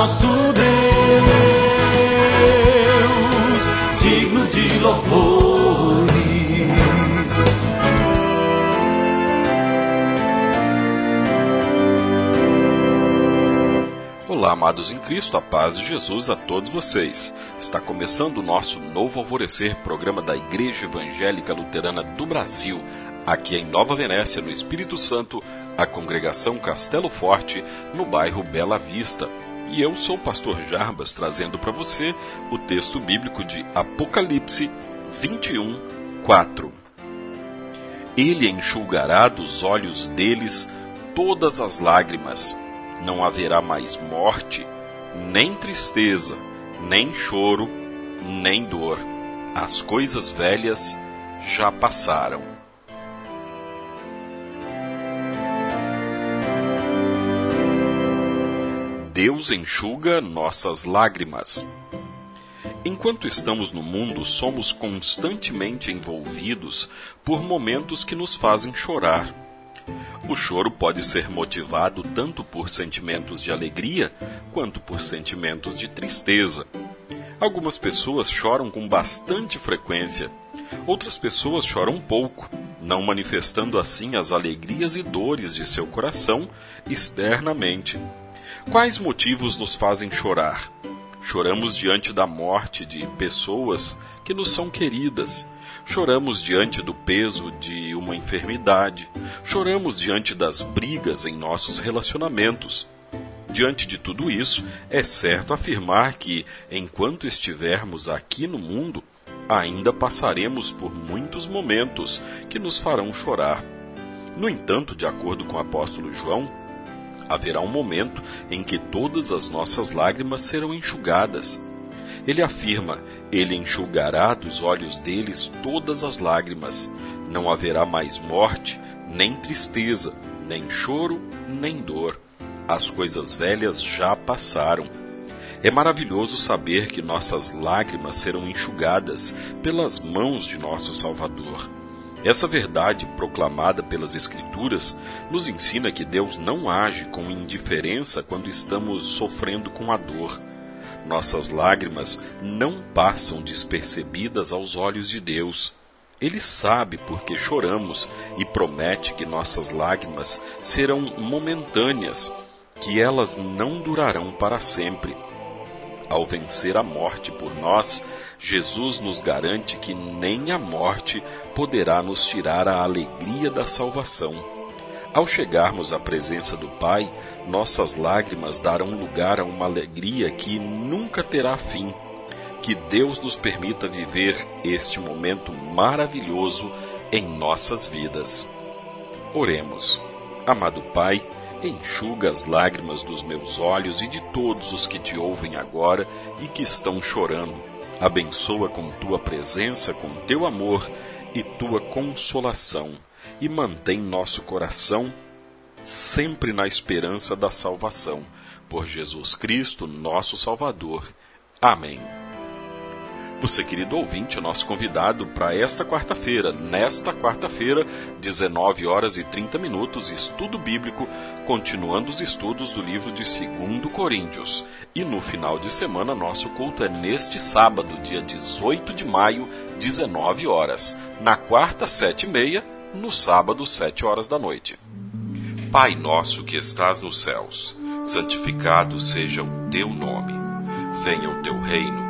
nosso Deus, digno de louvores. Olá, amados em Cristo, a paz de Jesus a todos vocês. Está começando o nosso novo alvorecer, programa da Igreja Evangélica Luterana do Brasil, aqui em Nova Venécia, no Espírito Santo, a congregação Castelo Forte, no bairro Bela Vista. E eu sou o pastor Jarbas, trazendo para você o texto bíblico de Apocalipse 21, 4. Ele enxugará dos olhos deles todas as lágrimas. Não haverá mais morte, nem tristeza, nem choro, nem dor. As coisas velhas já passaram. Deus enxuga nossas lágrimas. Enquanto estamos no mundo, somos constantemente envolvidos por momentos que nos fazem chorar. O choro pode ser motivado tanto por sentimentos de alegria quanto por sentimentos de tristeza. Algumas pessoas choram com bastante frequência, outras pessoas choram pouco, não manifestando assim as alegrias e dores de seu coração externamente. Quais motivos nos fazem chorar? Choramos diante da morte de pessoas que nos são queridas. Choramos diante do peso de uma enfermidade. Choramos diante das brigas em nossos relacionamentos. Diante de tudo isso, é certo afirmar que, enquanto estivermos aqui no mundo, ainda passaremos por muitos momentos que nos farão chorar. No entanto, de acordo com o apóstolo João, haverá um momento em que todas as nossas lágrimas serão enxugadas. Ele afirma: Ele enxugará dos olhos deles todas as lágrimas. Não haverá mais morte, nem tristeza, nem choro, nem dor. As coisas velhas já passaram. É maravilhoso saber que nossas lágrimas serão enxugadas pelas mãos de nosso Salvador. Essa verdade proclamada pelas Escrituras nos ensina que Deus não age com indiferença quando estamos sofrendo com a dor. Nossas lágrimas não passam despercebidas aos olhos de Deus. Ele sabe por que choramos e promete que nossas lágrimas serão momentâneas, que elas não durarão para sempre. Ao vencer a morte por nós, Jesus nos garante que nem a morte poderá nos tirar a alegria da salvação. Ao chegarmos à presença do Pai, nossas lágrimas darão lugar a uma alegria que nunca terá fim. Que Deus nos permita viver este momento maravilhoso em nossas vidas. Oremos. Amado Pai, enxuga as lágrimas dos meus olhos e de todos os que te ouvem agora e que estão chorando Abençoa com tua presença, com teu amor e tua consolação, e mantém nosso coração sempre na esperança da salvação. Por Jesus Cristo, nosso Salvador. Amém. Você, querido ouvinte, é nosso convidado para esta quarta-feira. Nesta quarta-feira, 19 horas e 30 minutos, estudo bíblico, continuando os estudos do livro de 2 Coríntios. E no final de semana, nosso culto é neste sábado, dia 18 de maio, 19 horas. Na quarta, 7 e meia, no sábado, 7 horas da noite. Pai nosso que estás nos céus, santificado seja o teu nome. Venha o teu reino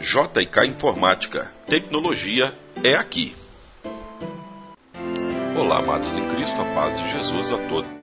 JK Informática. Tecnologia é aqui. Olá, amados em Cristo, a paz de Jesus a todos